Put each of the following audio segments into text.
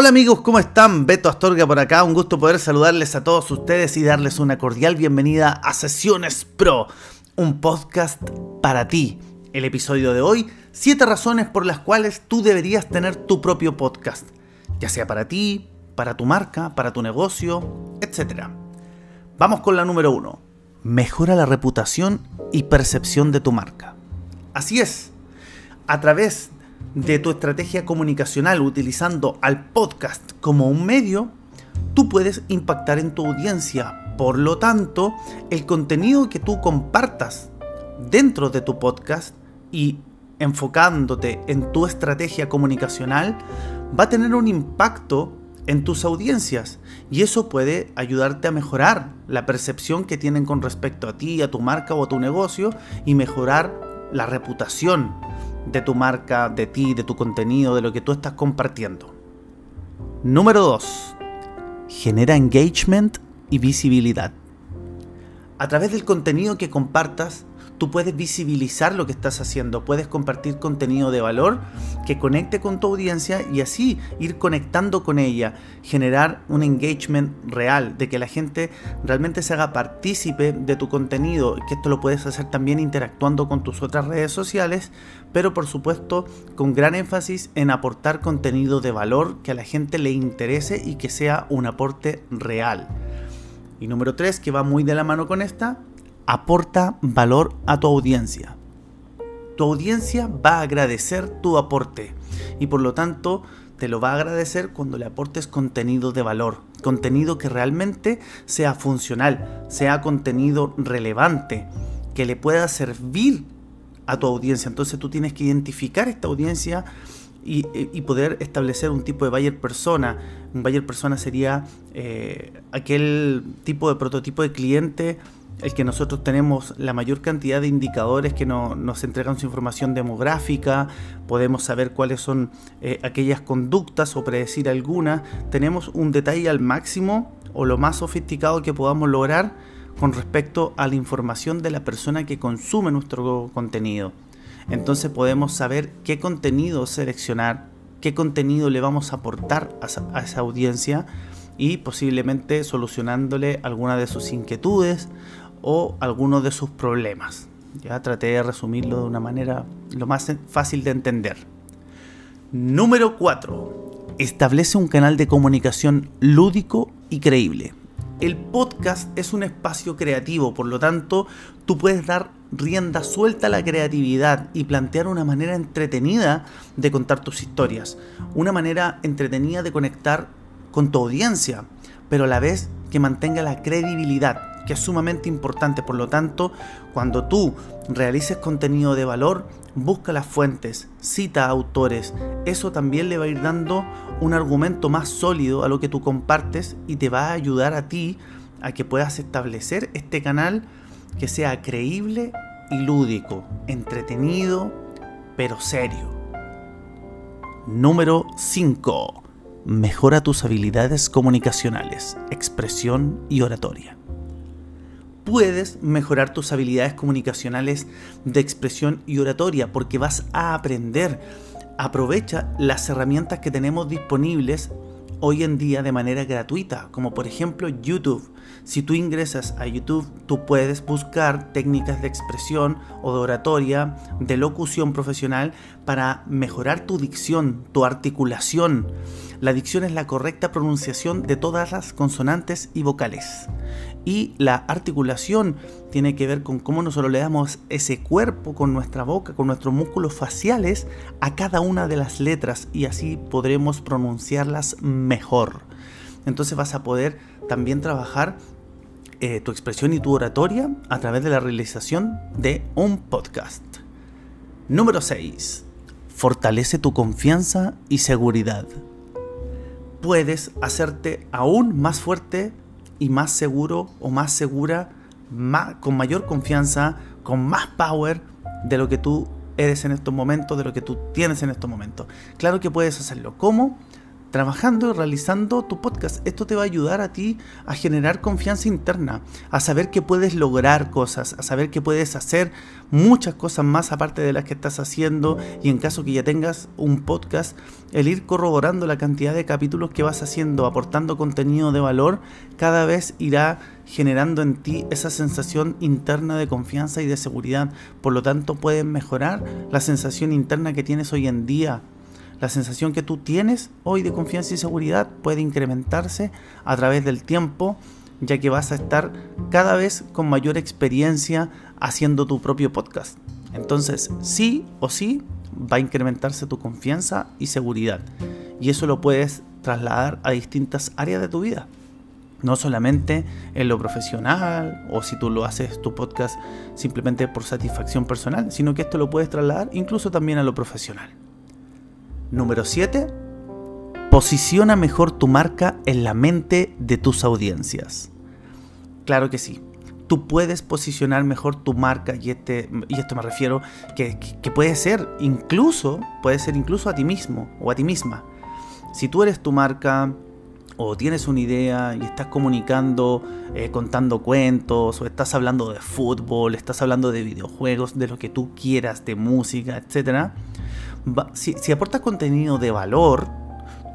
Hola amigos, ¿cómo están? Beto Astorga por acá, un gusto poder saludarles a todos ustedes y darles una cordial bienvenida a Sesiones Pro, un podcast para ti. El episodio de hoy, 7 razones por las cuales tú deberías tener tu propio podcast, ya sea para ti, para tu marca, para tu negocio, etc. Vamos con la número 1. Mejora la reputación y percepción de tu marca. Así es, a través de tu estrategia comunicacional utilizando al podcast como un medio, tú puedes impactar en tu audiencia. Por lo tanto, el contenido que tú compartas dentro de tu podcast y enfocándote en tu estrategia comunicacional va a tener un impacto en tus audiencias y eso puede ayudarte a mejorar la percepción que tienen con respecto a ti, a tu marca o a tu negocio y mejorar la reputación de tu marca, de ti, de tu contenido, de lo que tú estás compartiendo. Número 2. Genera engagement y visibilidad. A través del contenido que compartas, tú puedes visibilizar lo que estás haciendo, puedes compartir contenido de valor que conecte con tu audiencia y así ir conectando con ella, generar un engagement real, de que la gente realmente se haga partícipe de tu contenido, que esto lo puedes hacer también interactuando con tus otras redes sociales, pero por supuesto con gran énfasis en aportar contenido de valor que a la gente le interese y que sea un aporte real. Y número 3, que va muy de la mano con esta, aporta valor a tu audiencia. Tu audiencia va a agradecer tu aporte y por lo tanto te lo va a agradecer cuando le aportes contenido de valor, contenido que realmente sea funcional, sea contenido relevante, que le pueda servir a tu audiencia. Entonces tú tienes que identificar esta audiencia y, poder establecer un tipo de buyer persona. Un buyer persona sería eh, aquel tipo de prototipo de cliente el que nosotros tenemos la mayor cantidad de indicadores que nos entregan su información demográfica, podemos saber cuáles son eh, aquellas conductas o predecir algunas, tenemos un detalle al máximo o lo más sofisticado que podamos lograr con respecto a la información de la persona que consume nuestro contenido. Entonces podemos saber qué contenido seleccionar, qué contenido le vamos a aportar a esa audiencia y posiblemente solucionándole alguna de sus inquietudes o algunos de sus problemas. Ya traté de resumirlo de una manera lo más fácil de entender. Número 4. Establece un canal de comunicación lúdico y creíble. El podcast es un espacio creativo, por lo tanto, tú puedes dar rienda suelta a la creatividad y plantear una manera entretenida de contar tus historias, una manera entretenida de conectar con tu audiencia, pero a la vez que mantenga la credibilidad que es sumamente importante. Por lo tanto, cuando tú realices contenido de valor, busca las fuentes, cita autores. Eso también le va a ir dando un argumento más sólido a lo que tú compartes y te va a ayudar a ti a que puedas establecer este canal que sea creíble y lúdico, entretenido, pero serio. Número 5. Mejora tus habilidades comunicacionales, expresión y oratoria puedes mejorar tus habilidades comunicacionales de expresión y oratoria porque vas a aprender. Aprovecha las herramientas que tenemos disponibles hoy en día de manera gratuita, como por ejemplo YouTube. Si tú ingresas a YouTube, tú puedes buscar técnicas de expresión o de oratoria, de locución profesional para mejorar tu dicción, tu articulación. La dicción es la correcta pronunciación de todas las consonantes y vocales. Y la articulación tiene que ver con cómo nosotros le damos ese cuerpo con nuestra boca, con nuestros músculos faciales a cada una de las letras y así podremos pronunciarlas mejor. Entonces vas a poder también trabajar eh, tu expresión y tu oratoria a través de la realización de un podcast. Número 6. Fortalece tu confianza y seguridad. puedes hacerte aún más fuerte y más seguro o más segura, con mayor confianza, con más power de lo que tú eres en estos momentos, de lo que tú tienes en estos momentos. Claro que puedes hacerlo. ¿Cómo? Trabajando y realizando tu podcast. Esto te va a ayudar a ti a generar confianza interna, a saber que puedes lograr cosas, a saber que puedes hacer muchas cosas más aparte de las que estás haciendo y en caso que ya tengas un podcast, el ir corroborando la cantidad de capítulos que vas haciendo, aportando contenido de valor, cada vez irá generando en ti esa sensación interna de confianza y de seguridad. Por lo tanto, puedes mejorar la sensación interna que tienes hoy en día la sensación que tú tienes hoy de confianza y seguridad puede incrementarse a través del tiempo, ya que vas a estar cada vez con mayor experiencia haciendo tu propio podcast. Entonces, sí o sí va a incrementarse tu confianza y seguridad. Y eso lo puedes trasladar a distintas áreas de tu vida. No solamente en lo profesional o si tú lo haces tu podcast simplemente por satisfacción personal, sino que esto lo puedes trasladar incluso también a lo profesional. Número 7. Posiciona mejor tu marca en la mente de tus audiencias. Claro que sí. Tú puedes posicionar mejor tu marca y, este, esto me refiero que, puede ser incluso, puede ser incluso a ti mismo o a ti misma. Si tú eres tu marca, o tienes una idea y estás comunicando, eh, contando cuentos, o estás hablando de fútbol, estás hablando de videojuegos, de lo que tú quieras, de música, etc si, aportas contenido de valor,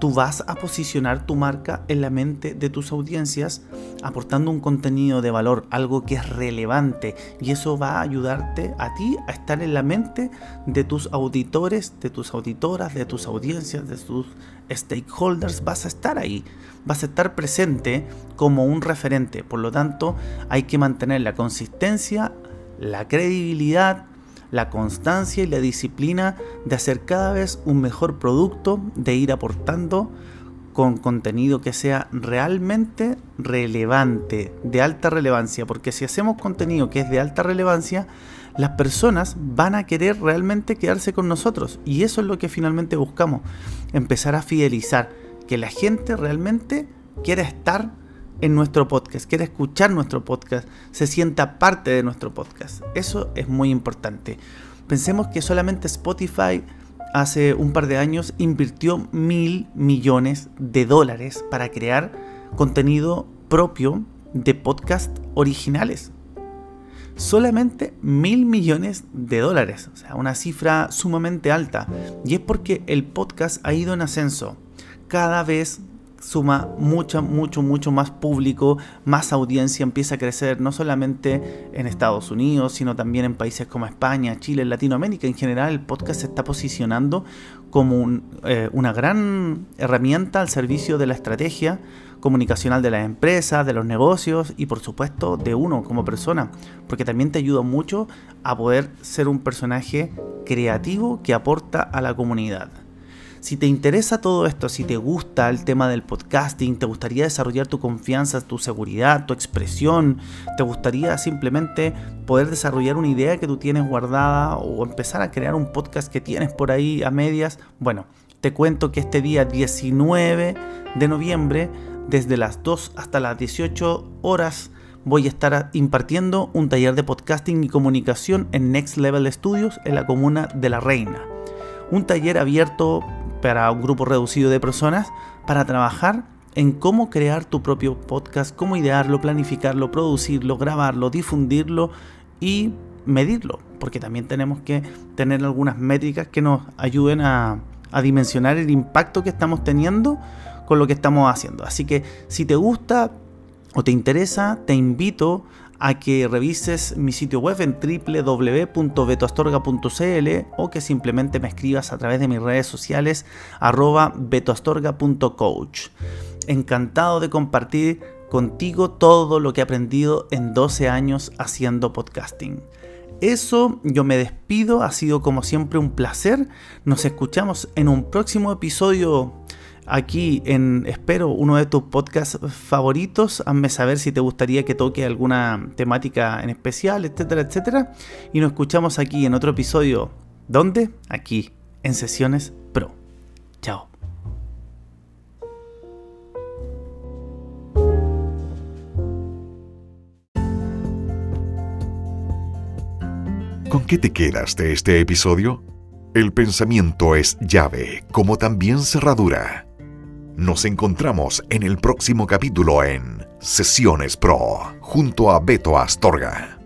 tú vas a posicionar tu marca en la mente de tus audiencias aportando un contenido de valor, algo que es relevante y eso va a ayudarte a ti a estar en la mente de tus auditores, de tus auditoras, de tus audiencias, de tus stakeholders, vas a estar ahí, vas a estar presente como un referente, por lo tanto hay que mantener la consistencia, la credibilidad, la constancia y la disciplina de hacer cada vez un mejor producto, de ir aportando con contenido que sea realmente relevante, de alta relevancia, porque si hacemos contenido que es de alta relevancia, las personas van a querer realmente quedarse con nosotros. Y eso es lo que finalmente buscamos, empezar a fidelizar, que la gente realmente quiera estar en nuestro podcast, quiere escuchar nuestro podcast, se sienta parte de nuestro podcast. Eso es muy importante. Pensemos que solamente Spotify hace un par de años invirtió mil millones de dólares para crear contenido propio de podcast originales. Solamente mil millones de dólares, o sea, una cifra sumamente alta. Y es porque el podcast ha ido en ascenso. Cada vez suma mucho, mucho, mucho más público, más audiencia, empieza a crecer no solamente en Estados Unidos, sino también en países como España, Chile, Latinoamérica. En general, el podcast se está posicionando como eh, una gran herramienta al servicio de la estrategia comunicacional de las empresas, de los negocios y por supuesto de uno como persona, porque también te ayuda mucho a poder ser un personaje creativo que aporta a la comunidad. Si te interesa todo esto, si te gusta el tema del podcasting, te gustaría desarrollar tu confianza, tu seguridad, tu expresión, te gustaría simplemente poder desarrollar una idea que tú tienes guardada o empezar a crear un podcast que tienes por ahí a medias, bueno, te cuento que este día 19 de noviembre, desde las 2 hasta las 18 horas, voy a estar impartiendo un taller de podcasting y comunicación en Next Level Studios en la comuna de La Reina. Un taller abierto para un grupo reducido de personas para trabajar en cómo crear tu propio podcast, cómo idearlo, planificarlo, producirlo, grabarlo, difundirlo y medirlo, porque también tenemos que tener algunas métricas que nos ayuden a, dimensionar el impacto que estamos teniendo con lo que estamos haciendo. Así que si te gusta o te interesa, te invito a que revises mi sitio web en www.betoastorga.cl o que simplemente me escribas a través de mis redes sociales arroba betoastorga.coach. Encantado de compartir contigo todo lo que he aprendido en 12 años haciendo podcasting. Eso, yo me despido, ha sido como siempre un placer. Nos escuchamos en un próximo episodio aquí en, espero, uno de tus podcasts favoritos. Hazme saber si te gustaría que toque alguna temática en especial, etcétera, etcétera. Y nos escuchamos aquí en otro episodio. ¿Dónde? Aquí, en Sesiones Pro. Chao. ¿Con qué te quedas de este episodio? El pensamiento es llave, como también cerradura. Nos encontramos en el próximo capítulo en Sesiones Pro, junto a Beto Astorga.